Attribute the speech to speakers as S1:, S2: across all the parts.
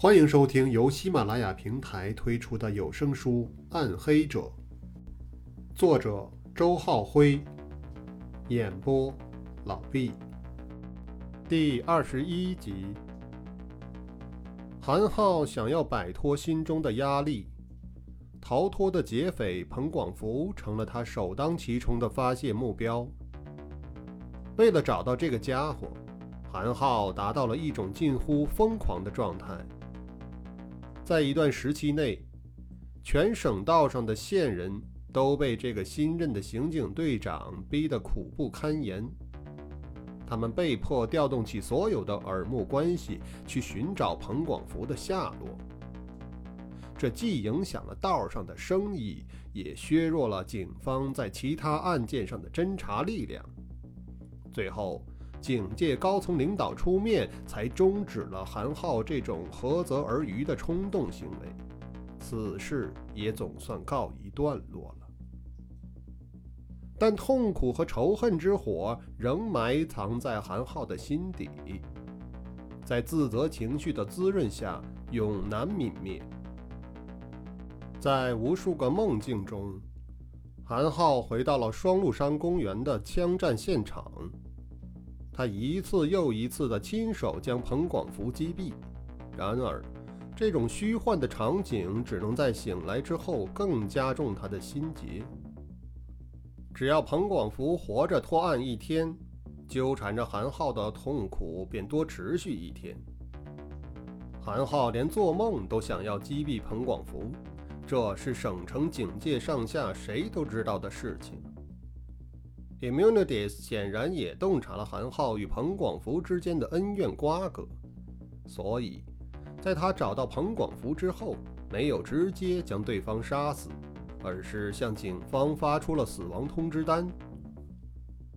S1: 欢迎收听由喜马拉雅平台推出的有声书《暗黑者》，作者周浩辉，演播老毕。第二十一集，韩浩想要摆脱心中的压力，逃脱的劫匪彭广福成了他首当其冲的发泄目标。为了找到这个家伙，韩浩达到了一种近乎疯狂的状态。在一段时期内，全省道上的线人都被这个新任的刑警队长逼得苦不堪言。他们被迫调动起所有的耳目关系去寻找彭广福的下落。这既影响了道上的生意，也削弱了警方在其他案件上的侦查力量。最后。警界高层领导出面，才终止了韩浩这种涸泽而渔的冲动行为，此事也总算告一段落了。但痛苦和仇恨之火仍埋藏在韩浩的心底，在自责情绪的滋润下，永难泯灭。在无数个梦境中，韩浩回到了双鹿山公园的枪战现场。他一次又一次地亲手将彭广福击毙，然而，这种虚幻的场景只能在醒来之后更加重他的心结。只要彭广福活着脱案一天，纠缠着韩浩的痛苦便多持续一天。韩浩连做梦都想要击毙彭广福，这是省城警界上下谁都知道的事情。Immunitis 显然也洞察了韩浩与彭广福之间的恩怨瓜葛，所以，在他找到彭广福之后，没有直接将对方杀死，而是向警方发出了死亡通知单。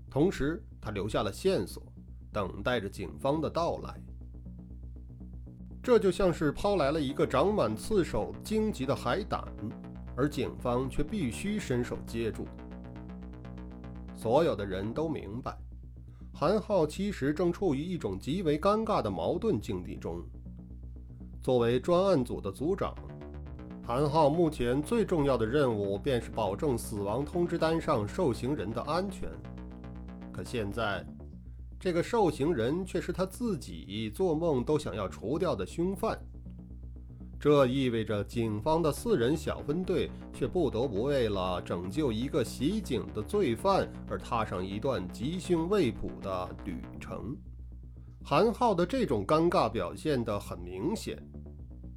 S1: 同时，他留下了线索，等待着警方的到来。这就像是抛来了一个长满刺手荆棘的海胆，而警方却必须伸手接住。所有的人都明白，韩浩其实正处于一种极为尴尬的矛盾境地中。作为专案组的组长，韩浩目前最重要的任务便是保证死亡通知单上受刑人的安全。可现在，这个受刑人却是他自己做梦都想要除掉的凶犯。这意味着警方的四人小分队却不得不为了拯救一个袭警的罪犯而踏上一段吉凶未卜的旅程。韩浩的这种尴尬表现得很明显。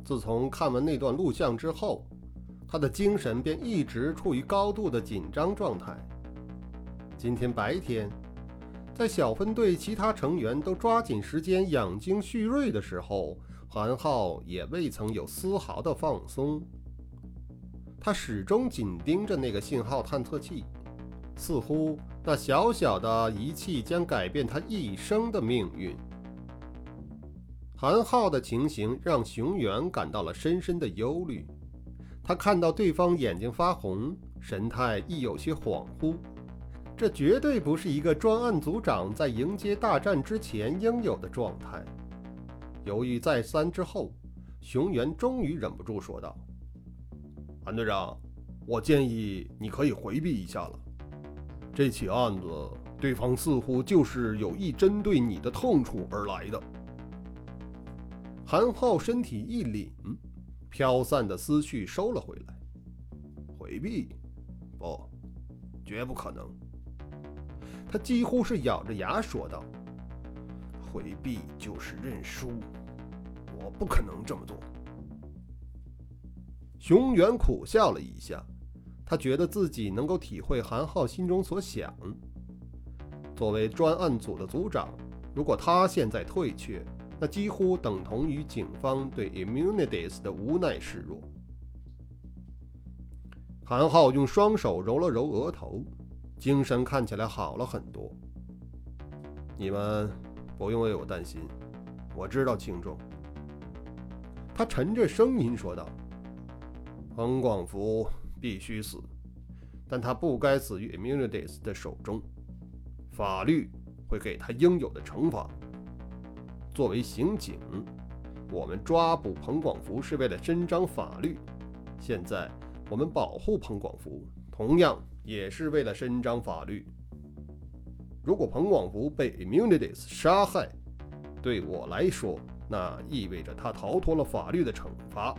S1: 自从看完那段录像之后，他的精神便一直处于高度的紧张状态。今天白天，在小分队其他成员都抓紧时间养精蓄锐的时候。韩浩也未曾有丝毫的放松，他始终紧盯着那个信号探测器，似乎那小小的仪器将改变他一生的命运。韩浩的情形让熊原感到了深深的忧虑，他看到对方眼睛发红，神态亦有些恍惚，这绝对不是一个专案组长在迎接大战之前应有的状态。犹豫再三之后，熊原终于忍不住说道：“韩队长，我建议你可以回避一下了。这起案子，对方似乎就是有意针对你的痛处而来的。”韩浩身体一凛，飘散的思绪收了回来。回避？不，绝不可能。他几乎是咬着牙说道。回避就是认输，我不可能这么做。熊原苦笑了一下，他觉得自己能够体会韩浩心中所想。作为专案组的组长，如果他现在退却，那几乎等同于警方对 Immunities 的无奈示弱。韩浩用双手揉了揉额头，精神看起来好了很多。你们。不用为我担心，我知道轻重。他沉着声音说道：“彭广福必须死，但他不该死于 Immunities 的手中。法律会给他应有的惩罚。作为刑警，我们抓捕彭广福是为了伸张法律，现在我们保护彭广福，同样也是为了伸张法律。如果彭广福被 Immunities 杀害，对我来说，那意味着他逃脱了法律的惩罚。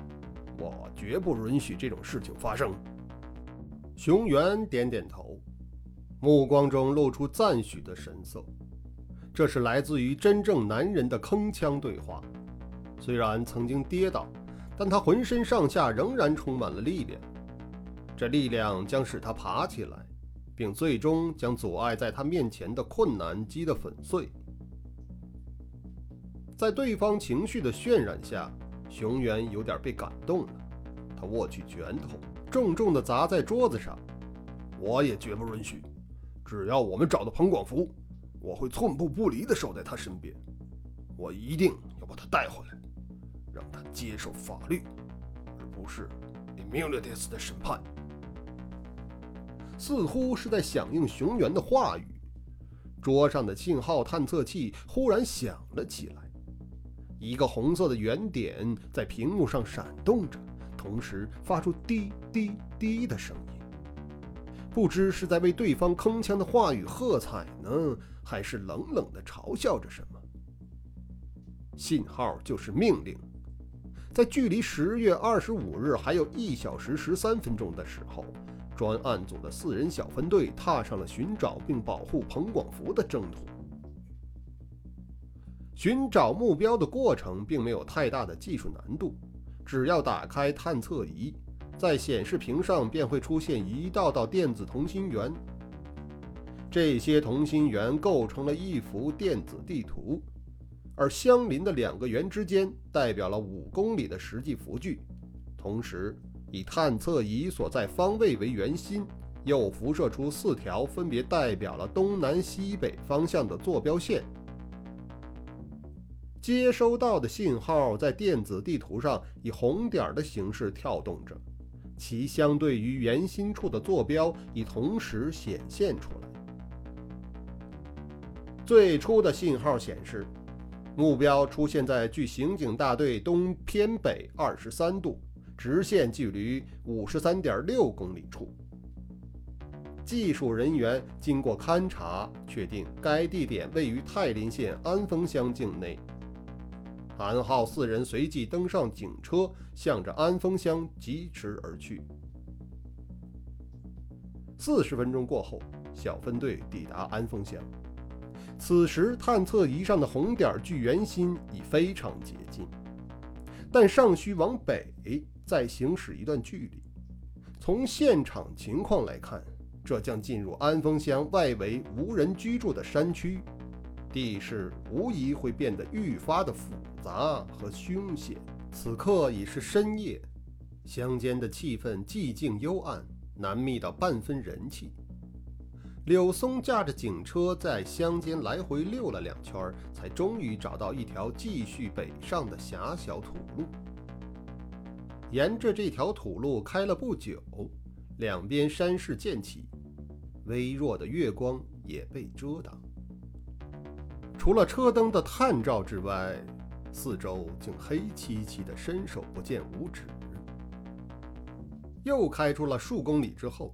S1: 我绝不允许这种事情发生。熊原点点头，目光中露出赞许的神色。这是来自于真正男人的铿锵对话。虽然曾经跌倒，但他浑身上下仍然充满了力量。这力量将使他爬起来，并最终将阻碍在他面前的困难击得粉碎。在对方情绪的渲染下，熊原有点被感动了。他握起拳头，重重地砸在桌子上。我也绝不允许！只要我们找到彭广福，我会寸步不离地守在他身边。我一定要把他带回来，让他接受法律，而不是 Immunities 的审判。似乎是在响应熊原的话语，桌上的信号探测器忽然响了起来。一个红色的圆点在屏幕上闪动着，同时发出滴滴滴的声音。不知是在为对方铿锵的话语喝彩呢，还是冷冷地嘲笑着什么？信号就是命令。在距离十月二十五日还有一小时十三分钟的时候，专案组的四人小分队踏上了寻找并保护彭广福的征途。寻找目标的过程并没有太大的技术难度，只要打开探测仪，在显示屏上便会出现一道道电子同心圆。这些同心圆构成了一幅电子地图，而相邻的两个圆之间代表了五公里的实际幅距。同时，以探测仪所在方位为圆心，又辐射出四条分别代表了东南西北方向的坐标线。接收到的信号在电子地图上以红点的形式跳动着，其相对于圆心处的坐标已同时显现出来。最初的信号显示，目标出现在距刑警大队东偏北二十三度，直线距离五十三点六公里处。技术人员经过勘查，确定该地点位于泰林县安丰乡境内。韩浩四人随即登上警车，向着安丰乡疾驰而去。四十分钟过后，小分队抵达安丰乡。此时，探测仪上的红点距圆心已非常接近，但尚需往北再行驶一段距离。从现场情况来看，这将进入安丰乡外围无人居住的山区。地势无疑会变得愈发的复杂和凶险。此刻已是深夜，乡间的气氛寂静幽暗，难觅到半分人气。柳松驾着警车在乡间来回溜了两圈，才终于找到一条继续北上的狭小土路。沿着这条土路开了不久，两边山势渐起，微弱的月光也被遮挡。除了车灯的探照之外，四周竟黑漆漆的，伸手不见五指。又开出了数公里之后，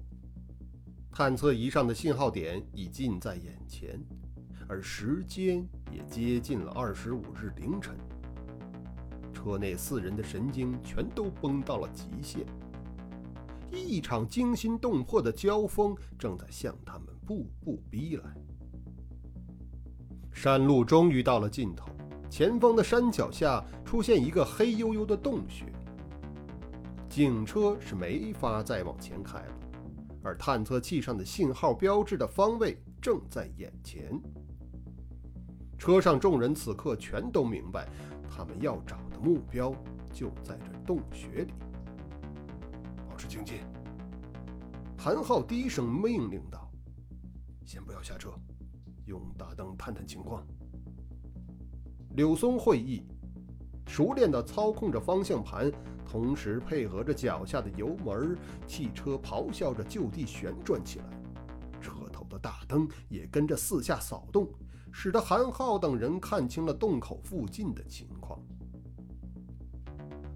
S1: 探测仪上的信号点已近在眼前，而时间也接近了二十五日凌晨。车内四人的神经全都绷到了极限，一场惊心动魄的交锋正在向他们步步逼来。山路终于到了尽头，前方的山脚下出现一个黑黝黝的洞穴。警车是没法再往前开了，而探测器上的信号标志的方位正在眼前。车上众人此刻全都明白，他们要找的目标就在这洞穴里。保持警戒，韩浩低声命令道：“先不要下车。”用大灯探探情况。柳松会意，熟练地操控着方向盘，同时配合着脚下的油门，汽车咆哮着就地旋转起来。车头的大灯也跟着四下扫动，使得韩浩等人看清了洞口附近的情况。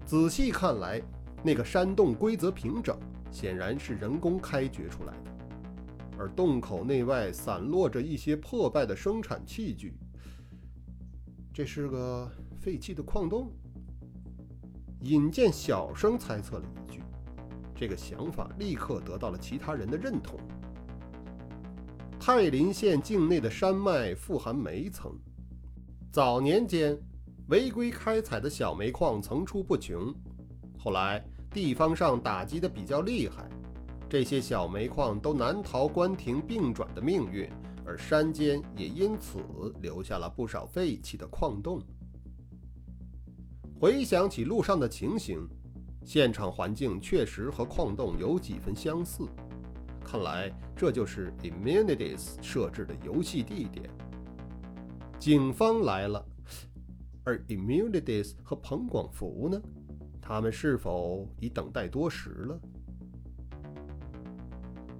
S1: 仔细看来，那个山洞规则平整，显然是人工开掘出来的。而洞口内外散落着一些破败的生产器具，这是个废弃的矿洞。尹健小声猜测了一句，这个想法立刻得到了其他人的认同。泰林县境内的山脉富含煤层，早年间违规开采的小煤矿层出不穷，后来地方上打击的比较厉害。这些小煤矿都难逃关停并转的命运，而山间也因此留下了不少废弃的矿洞。回想起路上的情形，现场环境确实和矿洞有几分相似。看来这就是 Immunities 设置的游戏地点。警方来了，而 Immunities 和彭广福呢？他们是否已等待多时了？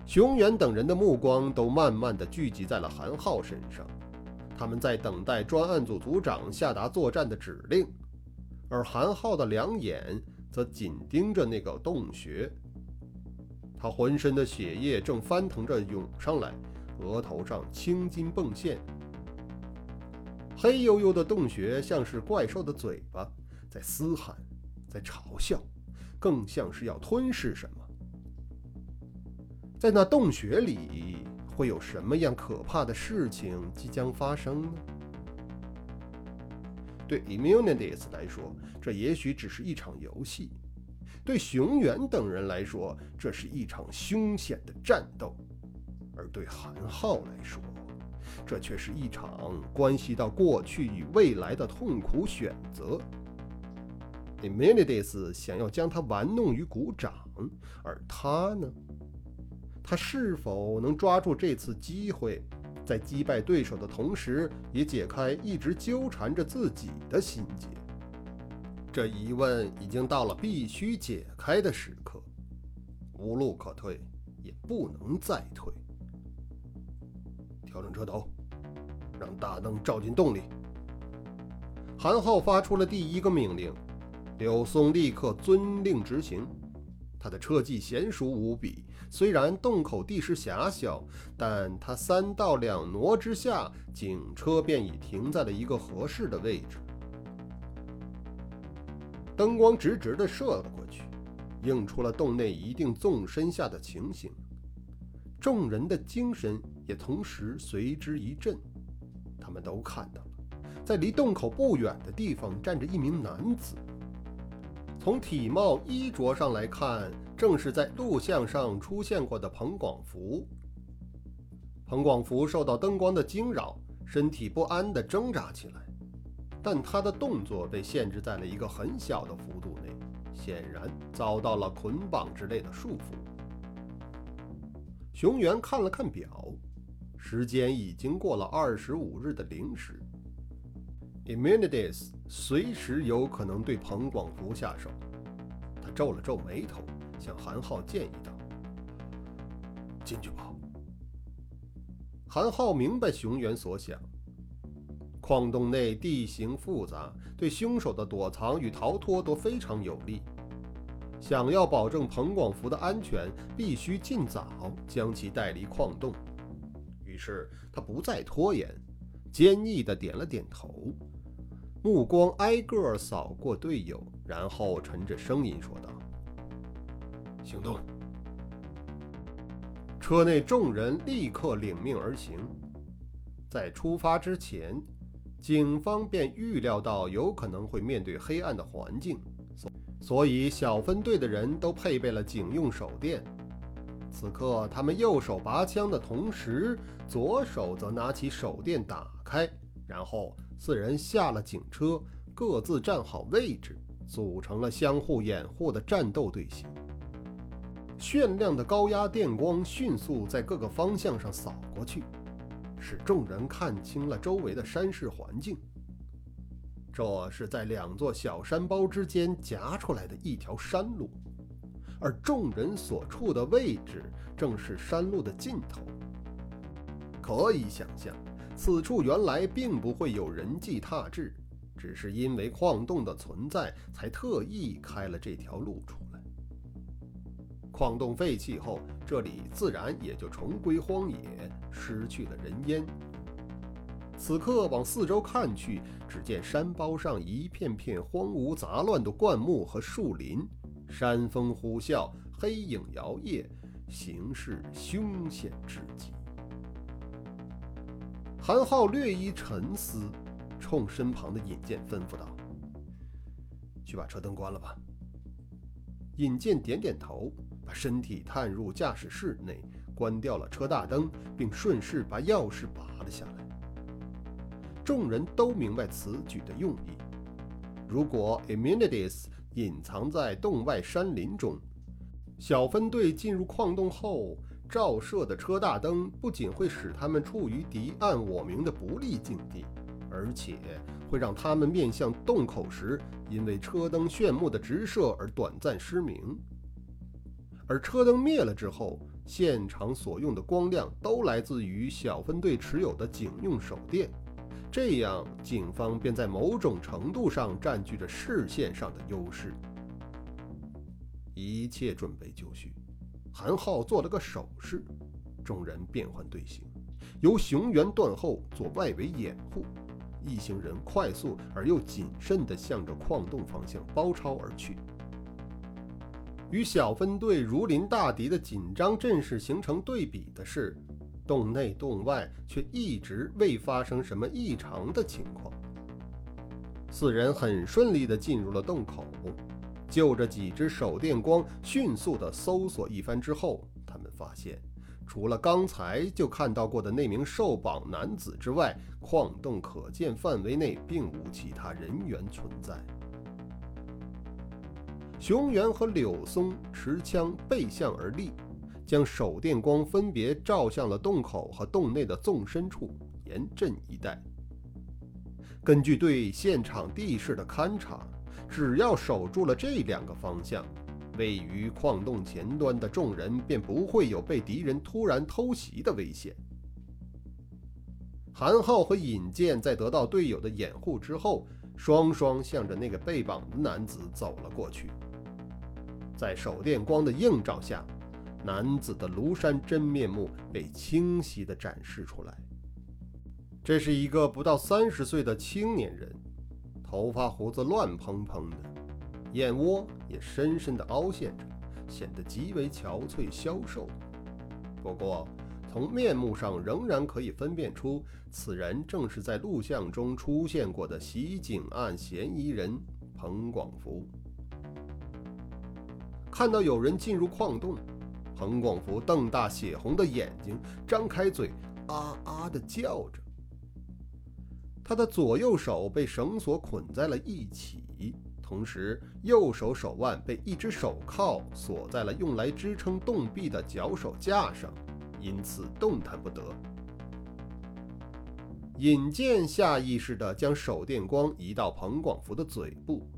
S1: 熊原等人的目光都慢慢地聚集在了韩浩身上，他们在等待专案组组长下达作战的指令，而韩浩的两眼则紧盯着那个洞穴。他浑身的血液正翻腾着涌上来，额头上青筋迸现，黑黝黝的洞穴像是怪兽的嘴巴，在嘶喊，在嘲笑，更像是要吞噬什么。在那洞穴里，会有什么样可怕的事情即将发生呢？对 Immunities 来说，这也许只是一场游戏；对熊原等人来说，这是一场凶险的战斗；而对韩浩来说，这却是一场关系到过去与未来的痛苦选择。Immunities 想要将他玩弄于股掌，而他呢？他是否能抓住这次机会，在击败对手的同时，也解开一直纠缠着自己的心结？这疑问已经到了必须解开的时刻，无路可退，也不能再退。调整车头，让大灯照进洞里。韩浩发出了第一个命令，柳松立刻遵令执行。他的车技娴熟无比。虽然洞口地势狭小，但他三到两挪之下，警车便已停在了一个合适的位置。灯光直直地射了过去，映出了洞内一定纵深下的情形。众人的精神也同时随之一振，他们都看到了，在离洞口不远的地方站着一名男子。从体貌衣着上来看，正是在录像上出现过的彭广福。彭广福受到灯光的惊扰，身体不安地挣扎起来，但他的动作被限制在了一个很小的幅度内，显然遭到了捆绑之类的束缚。熊原看了看表，时间已经过了二十五日的零时。Immunities 随时有可能对彭广福下手。他皱了皱眉头，向韩浩建议道：“进去吧。”韩浩明白熊原所想。矿洞内地形复杂，对凶手的躲藏与逃脱都非常有利。想要保证彭广福的安全，必须尽早将其带离矿洞。于是他不再拖延，坚毅地点了点头。目光挨个扫过队友，然后沉着声音说道：“行动！”车内众人立刻领命而行。在出发之前，警方便预料到有可能会面对黑暗的环境，所以小分队的人都配备了警用手电。此刻，他们右手拔枪的同时，左手则拿起手电打开，然后。四人下了警车，各自站好位置，组成了相互掩护的战斗队形。炫亮的高压电光迅速在各个方向上扫过去，使众人看清了周围的山势环境。这是在两座小山包之间夹出来的一条山路，而众人所处的位置正是山路的尽头。可以想象。此处原来并不会有人迹踏至，只是因为矿洞的存在，才特意开了这条路出来。矿洞废弃后，这里自然也就重归荒野，失去了人烟。此刻往四周看去，只见山包上一片片荒芜杂乱的灌木和树林，山风呼啸，黑影摇曳，形势凶险至极。韩浩略一沉思，冲身旁的尹健吩咐道：“去把车灯关了吧。”尹健点点头，把身体探入驾驶室内，关掉了车大灯，并顺势把钥匙拔了下来。众人都明白此举的用意。如果 Immunities 隐藏在洞外山林中，小分队进入矿洞后照射的车大灯不仅会使他们处于敌暗我明的不利境地，而且会让他们面向洞口时因为车灯炫目的直射而短暂失明。而车灯灭了之后，现场所用的光亮都来自于小分队持有的警用手电。这样，警方便在某种程度上占据着视线上的优势。一切准备就绪，韩浩做了个手势，众人变换队形，由熊原断后做外围掩护，一行人快速而又谨慎地向着矿洞方向包抄而去。与小分队如临大敌的紧张阵势形成对比的是。洞内洞外却一直未发生什么异常的情况。四人很顺利地进入了洞口，就着几只手电光迅速地搜索一番之后，他们发现，除了刚才就看到过的那名受绑男子之外，矿洞可见范围内并无其他人员存在。熊原和柳松持枪背向而立。将手电光分别照向了洞口和洞内的纵深处，严阵以待。根据对现场地势的勘察，只要守住了这两个方向，位于矿洞前端的众人便不会有被敌人突然偷袭的危险。韩浩和尹健在得到队友的掩护之后，双双向着那个被绑的男子走了过去。在手电光的映照下。男子的庐山真面目被清晰地展示出来。这是一个不到三十岁的青年人，头发胡子乱蓬蓬的，眼窝也深深的凹陷着，显得极为憔悴消瘦。不过，从面目上仍然可以分辨出，此人正是在录像中出现过的袭警案嫌疑人彭广福。看到有人进入矿洞。彭广福瞪大血红的眼睛，张开嘴，啊啊的叫着。他的左右手被绳索捆在了一起，同时右手手腕被一只手铐锁在了用来支撑洞壁的脚手架上，因此动弹不得。尹健下意识地将手电光移到彭广福的嘴部。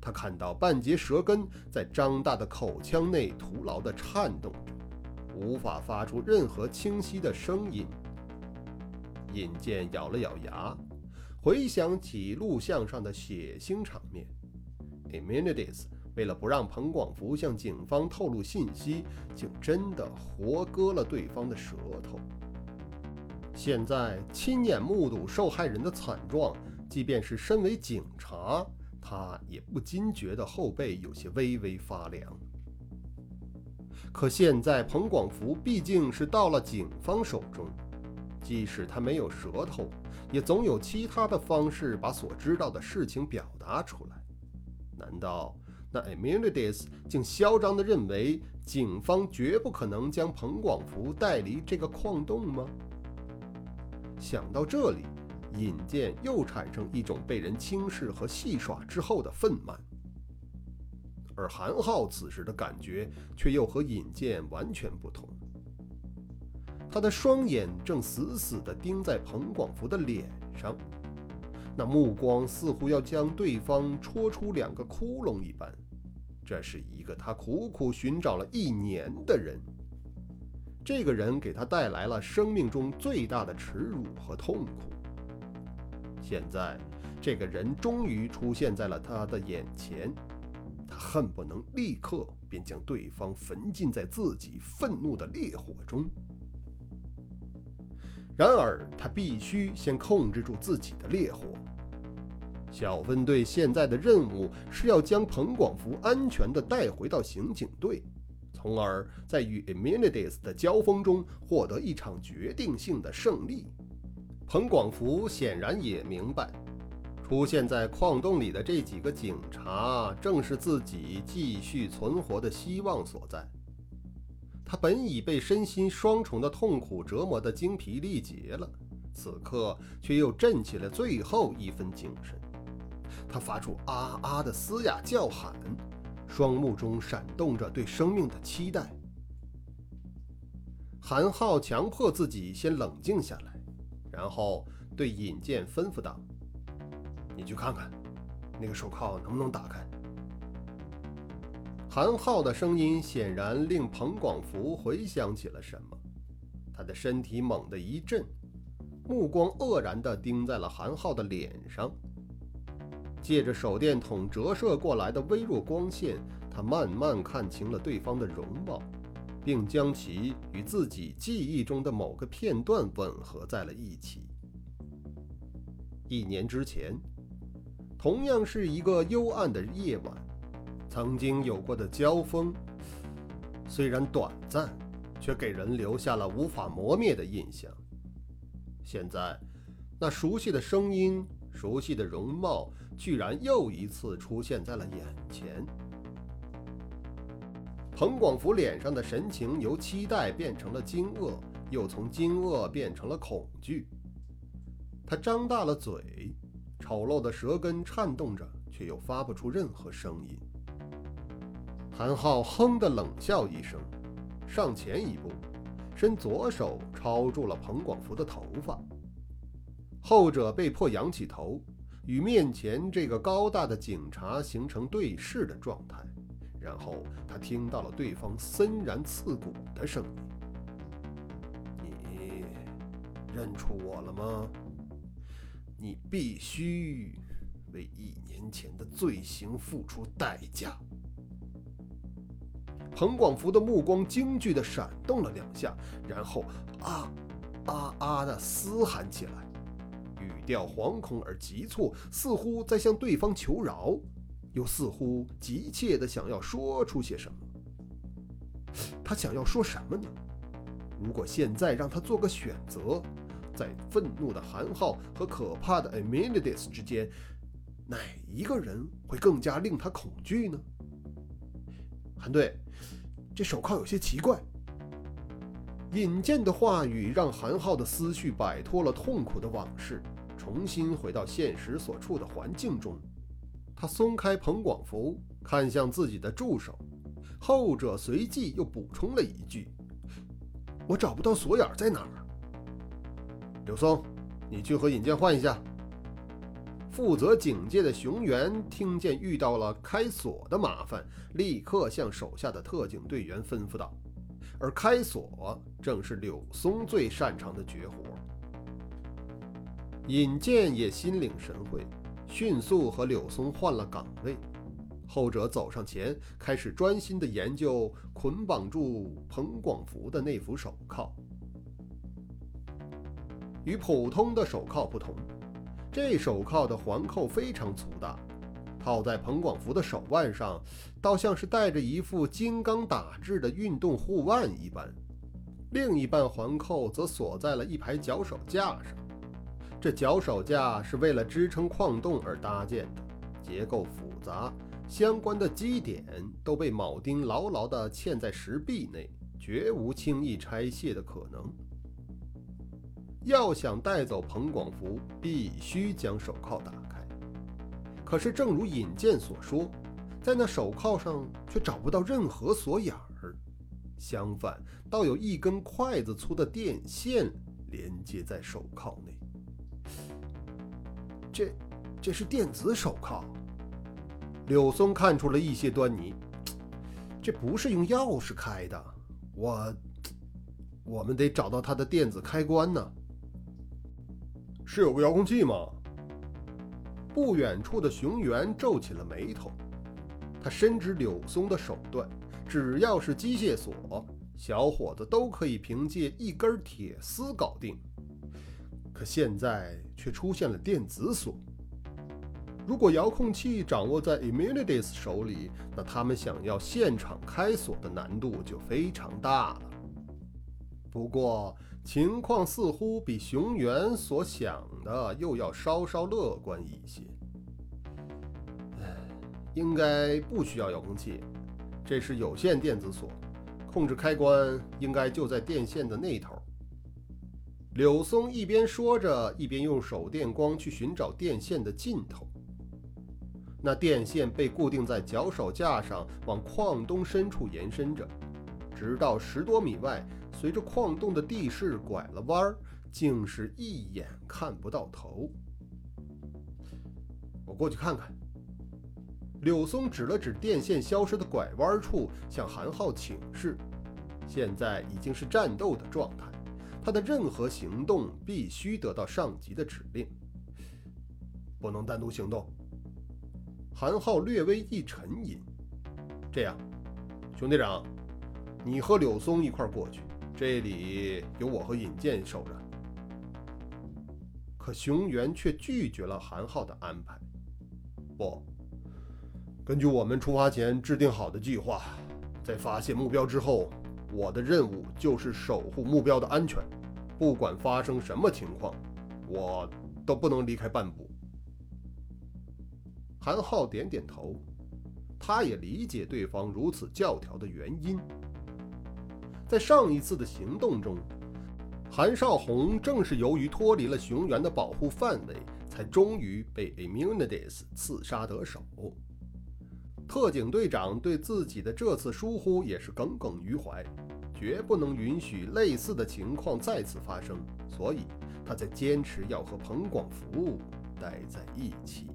S1: 他看到半截舌根在张大的口腔内徒劳地颤动着，无法发出任何清晰的声音。尹健咬了咬牙，回想起录像上的血腥场面。Immunities 为了不让彭广福向警方透露信息，竟真的活割了对方的舌头。现在亲眼目睹受害人的惨状，即便是身为警察。他也不禁觉得后背有些微微发凉。可现在彭广福毕竟是到了警方手中，即使他没有舌头，也总有其他的方式把所知道的事情表达出来。难道那 Immunities 竟嚣张地认为警方绝不可能将彭广福带离这个矿洞吗？想到这里。尹健又产生一种被人轻视和戏耍之后的愤懑，而韩浩此时的感觉却又和尹健完全不同。他的双眼正死死地盯在彭广福的脸上，那目光似乎要将对方戳出两个窟窿一般。这是一个他苦苦寻找了一年的人，这个人给他带来了生命中最大的耻辱和痛苦。现在这个人终于出现在了他的眼前，他恨不能立刻便将对方焚尽在自己愤怒的烈火中。然而，他必须先控制住自己的烈火。小分队现在的任务是要将彭广福安全地带回到刑警队，从而在与 Emilides 的交锋中获得一场决定性的胜利。彭广福显然也明白，出现在矿洞里的这几个警察正是自己继续存活的希望所在。他本已被身心双重的痛苦折磨得精疲力竭了，此刻却又振起了最后一分精神。他发出“啊啊”的嘶哑叫喊，双目中闪动着对生命的期待。韩浩强迫自己先冷静下来，然后对尹健吩咐道：“你去看看，那个手铐能不能打开。”韩浩的声音显然令彭广福回想起了什么，他的身体猛地一震，目光愕然地盯在了韩浩的脸上。借着手电筒折射过来的微弱光线，他慢慢看清了对方的容貌，并将其与自己记忆中的某个片段吻合在了一起。一年之前，同样是一个幽暗的夜晚，曾经有过的交锋，虽然短暂，却给人留下了无法磨灭的印象。现在，那熟悉的声音，熟悉的容貌。居然又一次出现在了眼前。彭广福脸上的神情由期待变成了惊愕，又从惊愕变成了恐惧。他张大了嘴，丑陋的舌根颤动着，却又发不出任何声音。韩浩哼的冷笑一声，上前一步，伸左手抄住了彭广福的头发。后者被迫仰起头。与面前这个高大的警察形成对视的状态，然后他听到了对方森然刺骨的声音：“你认出我了吗？你必须为一年前的罪行付出代价。”彭广福的目光惊惧地闪动了两下，然后啊啊啊的嘶喊起来。语调惶恐而急促，似乎在向对方求饶，又似乎急切地想要说出些什么。他想要说什么呢？如果现在让他做个选择，在愤怒的韩浩和可怕的 Emilides 之间，哪一个人会更加令他恐惧呢？韩队，这手铐有些奇怪。尹健的话语让韩浩的思绪摆脱了痛苦的往事。重新回到现实所处的环境中，他松开彭广福，看向自己的助手，后者随即又补充了一句：“我找不到锁眼在哪儿。”柳松，你去和尹健换一下。负责警戒的熊原听见遇到了开锁的麻烦，立刻向手下的特警队员吩咐道：“而开锁正是柳松最擅长的绝活。”尹健也心领神会，迅速和柳松换了岗位。后者走上前，开始专心地研究捆绑住彭广福的那副手铐。与普通的手铐不同，这手铐的环扣非常粗大，套在彭广福的手腕上，倒像是戴着一副金刚打制的运动护腕一般。另一半环扣则锁在了一排脚手架上。这脚手架是为了支撑矿洞而搭建的，结构复杂，相关的基点都被铆钉牢牢地嵌在石壁内，绝无轻易拆卸的可能。要想带走彭广福，必须将手铐打开。可是，正如尹健所说，在那手铐上却找不到任何锁眼儿，相反，倒有一根筷子粗的电线连接在手铐内。这，这是电子手铐。柳松看出了一些端倪，这不是用钥匙开的。我，我们得找到它的电子开关呢。
S2: 是有个遥控器吗？
S1: 不远处的熊原皱起了眉头，他深知柳松的手段，只要是机械锁，小伙子都可以凭借一根铁丝搞定。可现在却出现了电子锁。如果遥控器掌握在 Immunities 手里，那他们想要现场开锁的难度就非常大了。不过，情况似乎比熊原所想的又要稍稍乐观一些。唉，应该不需要遥控器，这是有线电子锁，控制开关应该就在电线的那头。柳松一边说着，一边用手电光去寻找电线的尽头。那电线被固定在脚手架上，往矿洞深处延伸着，直到十多米外。随着矿洞的地势拐了弯儿，竟是一眼看不到头。我过去看看。柳松指了指电线消失的拐弯处，向韩浩请示。现在已经是战斗的状态，他的任何行动必须得到上级的指令，不能单独行动。韩浩略微一沉吟，这样，熊队长，你和柳松一块过去。这里有我和尹健守着，可熊原却拒绝了韩浩的安排。不，根据我们出发前制定好的计划，在发现目标之后，我的任务就是守护目标的安全，不管发生什么情况，我都不能离开半步。韩浩点点头，他也理解对方如此教条的原因。在上一次的行动中，韩少红正是由于脱离了熊原的保护范围，才终于被 Immunities 刺杀得手。特警队长对自己的这次疏忽也是耿耿于怀，绝不能允许类似的情况再次发生，所以他在坚持要和彭广福待在一起。